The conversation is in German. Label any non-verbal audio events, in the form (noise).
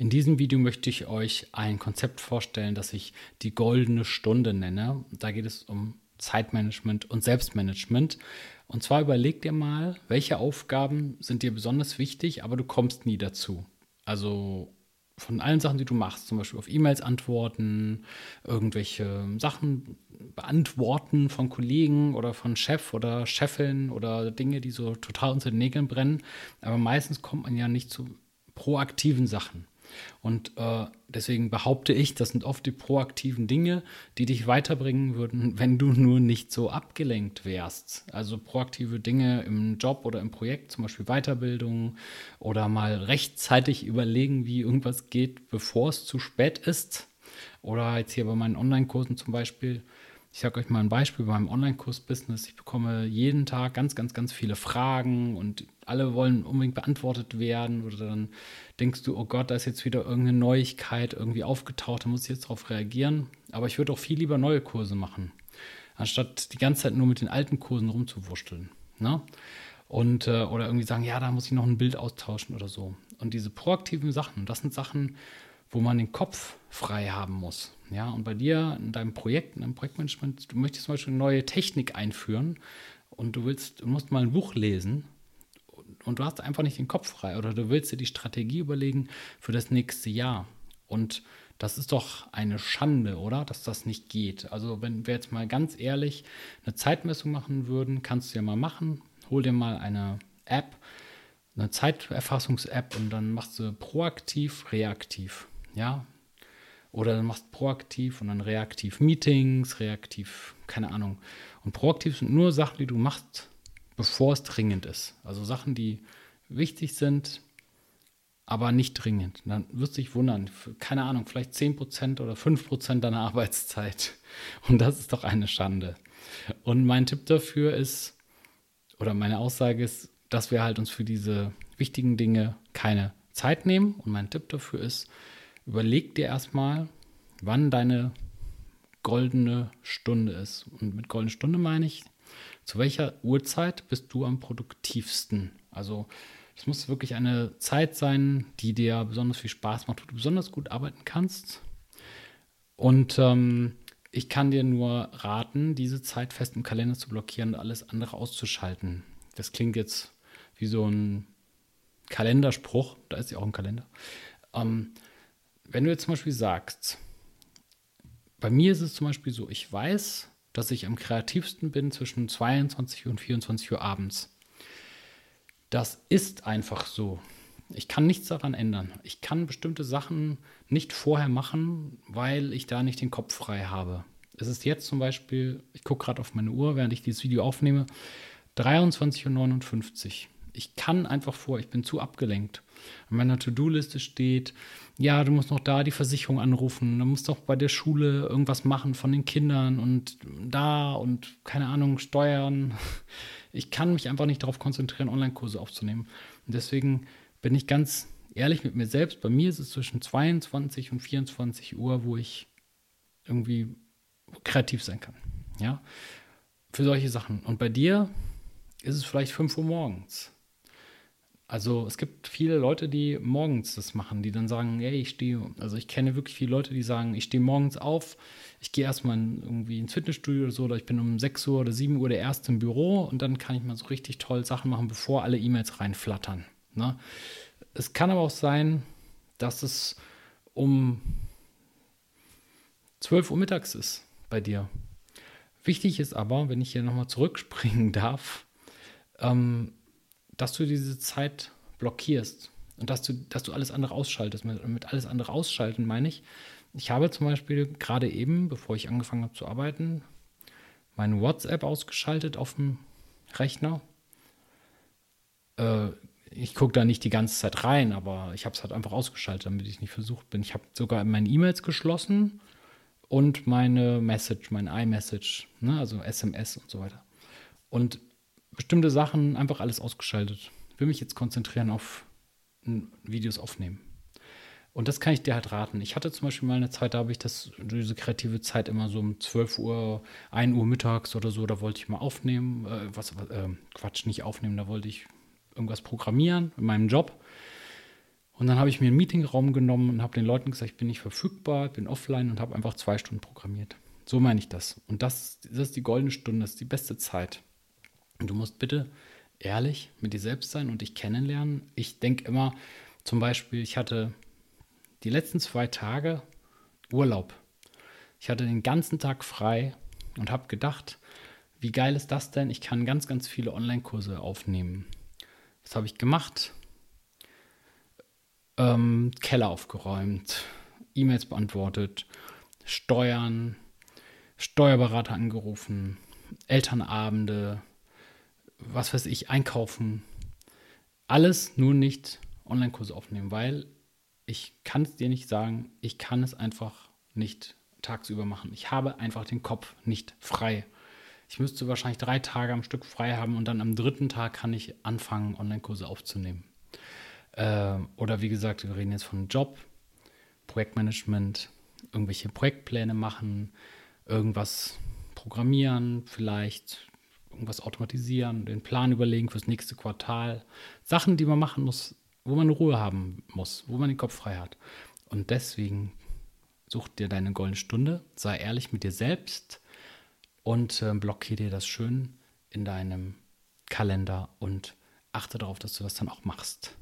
In diesem Video möchte ich euch ein Konzept vorstellen, das ich die goldene Stunde nenne. Da geht es um Zeitmanagement und Selbstmanagement. Und zwar überleg dir mal, welche Aufgaben sind dir besonders wichtig, aber du kommst nie dazu. Also von allen Sachen, die du machst, zum Beispiel auf E-Mails antworten, irgendwelche Sachen beantworten von Kollegen oder von Chef oder Chefin oder Dinge, die so total unter den Nägeln brennen. Aber meistens kommt man ja nicht zu proaktiven Sachen. Und äh, deswegen behaupte ich, das sind oft die proaktiven Dinge, die dich weiterbringen würden, wenn du nur nicht so abgelenkt wärst. Also proaktive Dinge im Job oder im Projekt, zum Beispiel Weiterbildung oder mal rechtzeitig überlegen, wie irgendwas geht, bevor es zu spät ist. Oder jetzt hier bei meinen Online-Kursen zum Beispiel ich sage euch mal ein Beispiel bei meinem Online-Kurs-Business. Ich bekomme jeden Tag ganz, ganz, ganz viele Fragen und alle wollen unbedingt beantwortet werden. Oder dann denkst du, oh Gott, da ist jetzt wieder irgendeine Neuigkeit irgendwie aufgetaucht, da muss ich jetzt darauf reagieren. Aber ich würde auch viel lieber neue Kurse machen, anstatt die ganze Zeit nur mit den alten Kursen rumzuwurschteln. Ne? Und, äh, oder irgendwie sagen, ja, da muss ich noch ein Bild austauschen oder so. Und diese proaktiven Sachen, das sind Sachen, wo man den Kopf frei haben muss. Ja, und bei dir in deinem Projekt, in deinem Projektmanagement, du möchtest zum Beispiel eine neue Technik einführen und du willst, du musst mal ein Buch lesen und du hast einfach nicht den Kopf frei oder du willst dir die Strategie überlegen für das nächste Jahr. Und das ist doch eine Schande, oder? Dass das nicht geht. Also, wenn wir jetzt mal ganz ehrlich eine Zeitmessung machen würden, kannst du ja mal machen. Hol dir mal eine App, eine Zeiterfassungs-App und dann machst du proaktiv, reaktiv. Ja, oder du machst proaktiv und dann reaktiv Meetings, reaktiv, keine Ahnung. Und proaktiv sind nur Sachen, die du machst, bevor es dringend ist. Also Sachen, die wichtig sind, aber nicht dringend. Dann wirst du dich wundern, keine Ahnung, vielleicht 10% oder 5% deiner (laughs) Arbeitszeit. Und das ist doch eine Schande. Und mein Tipp dafür ist, oder meine Aussage ist, dass wir halt uns für diese wichtigen Dinge keine Zeit nehmen. Und mein Tipp dafür ist, überleg dir erstmal, wann deine goldene Stunde ist. Und mit goldene Stunde meine ich, zu welcher Uhrzeit bist du am produktivsten? Also es muss wirklich eine Zeit sein, die dir besonders viel Spaß macht, wo du besonders gut arbeiten kannst. Und ähm, ich kann dir nur raten, diese Zeit fest im Kalender zu blockieren und alles andere auszuschalten. Das klingt jetzt wie so ein Kalenderspruch, da ist ja auch ein Kalender. Ähm, wenn du jetzt zum Beispiel sagst, bei mir ist es zum Beispiel so, ich weiß, dass ich am kreativsten bin zwischen 22 und 24 Uhr abends. Das ist einfach so. Ich kann nichts daran ändern. Ich kann bestimmte Sachen nicht vorher machen, weil ich da nicht den Kopf frei habe. Es ist jetzt zum Beispiel, ich gucke gerade auf meine Uhr, während ich dieses Video aufnehme, 23.59 Uhr ich kann einfach vor, ich bin zu abgelenkt. An meiner To-Do-Liste steht, ja, du musst noch da die Versicherung anrufen, du musst doch bei der Schule irgendwas machen von den Kindern und da und keine Ahnung, steuern. Ich kann mich einfach nicht darauf konzentrieren, Online-Kurse aufzunehmen. Und deswegen bin ich ganz ehrlich mit mir selbst. Bei mir ist es zwischen 22 und 24 Uhr, wo ich irgendwie kreativ sein kann. Ja, für solche Sachen. Und bei dir ist es vielleicht 5 Uhr morgens. Also es gibt viele Leute, die morgens das machen, die dann sagen, hey, ich stehe, also ich kenne wirklich viele Leute, die sagen, ich stehe morgens auf, ich gehe erstmal irgendwie ins Fitnessstudio oder so, oder ich bin um 6 Uhr oder 7 Uhr der Erste im Büro und dann kann ich mal so richtig toll Sachen machen, bevor alle E-Mails reinflattern. Ne? Es kann aber auch sein, dass es um 12 Uhr mittags ist bei dir. Wichtig ist aber, wenn ich hier nochmal zurückspringen (laughs) darf, ähm, dass du diese Zeit blockierst und dass du, dass du alles andere ausschaltest. Mit, mit alles andere ausschalten meine ich, ich habe zum Beispiel gerade eben, bevor ich angefangen habe zu arbeiten, meine WhatsApp ausgeschaltet auf dem Rechner. Äh, ich gucke da nicht die ganze Zeit rein, aber ich habe es halt einfach ausgeschaltet, damit ich nicht versucht bin. Ich habe sogar meine E-Mails geschlossen und meine Message, mein iMessage, ne, also SMS und so weiter. Und bestimmte Sachen einfach alles ausgeschaltet. Ich will mich jetzt konzentrieren auf Videos aufnehmen. Und das kann ich dir halt raten. Ich hatte zum Beispiel mal eine Zeit, da habe ich das, diese kreative Zeit immer so um 12 Uhr, 1 Uhr mittags oder so, da wollte ich mal aufnehmen, äh, was, äh, Quatsch, nicht aufnehmen, da wollte ich irgendwas programmieren in meinem Job. Und dann habe ich mir einen Meetingraum genommen und habe den Leuten gesagt, ich bin nicht verfügbar, bin offline und habe einfach zwei Stunden programmiert. So meine ich das. Und das, das ist die goldene Stunde, das ist die beste Zeit. Du musst bitte ehrlich mit dir selbst sein und dich kennenlernen. Ich denke immer, zum Beispiel, ich hatte die letzten zwei Tage Urlaub. Ich hatte den ganzen Tag frei und habe gedacht, wie geil ist das denn? Ich kann ganz, ganz viele Online-Kurse aufnehmen. Was habe ich gemacht? Ähm, Keller aufgeräumt, E-Mails beantwortet, Steuern, Steuerberater angerufen, Elternabende, was weiß ich, einkaufen. Alles nur nicht Online-Kurse aufnehmen, weil ich kann es dir nicht sagen, ich kann es einfach nicht tagsüber machen. Ich habe einfach den Kopf nicht frei. Ich müsste wahrscheinlich drei Tage am Stück frei haben und dann am dritten Tag kann ich anfangen, Online-Kurse aufzunehmen. Äh, oder wie gesagt, wir reden jetzt von Job, Projektmanagement, irgendwelche Projektpläne machen, irgendwas programmieren, vielleicht irgendwas automatisieren, den Plan überlegen fürs nächste Quartal. Sachen, die man machen muss, wo man Ruhe haben muss, wo man den Kopf frei hat. Und deswegen such dir deine goldene Stunde, sei ehrlich mit dir selbst und äh, blockiere dir das schön in deinem Kalender und achte darauf, dass du das dann auch machst.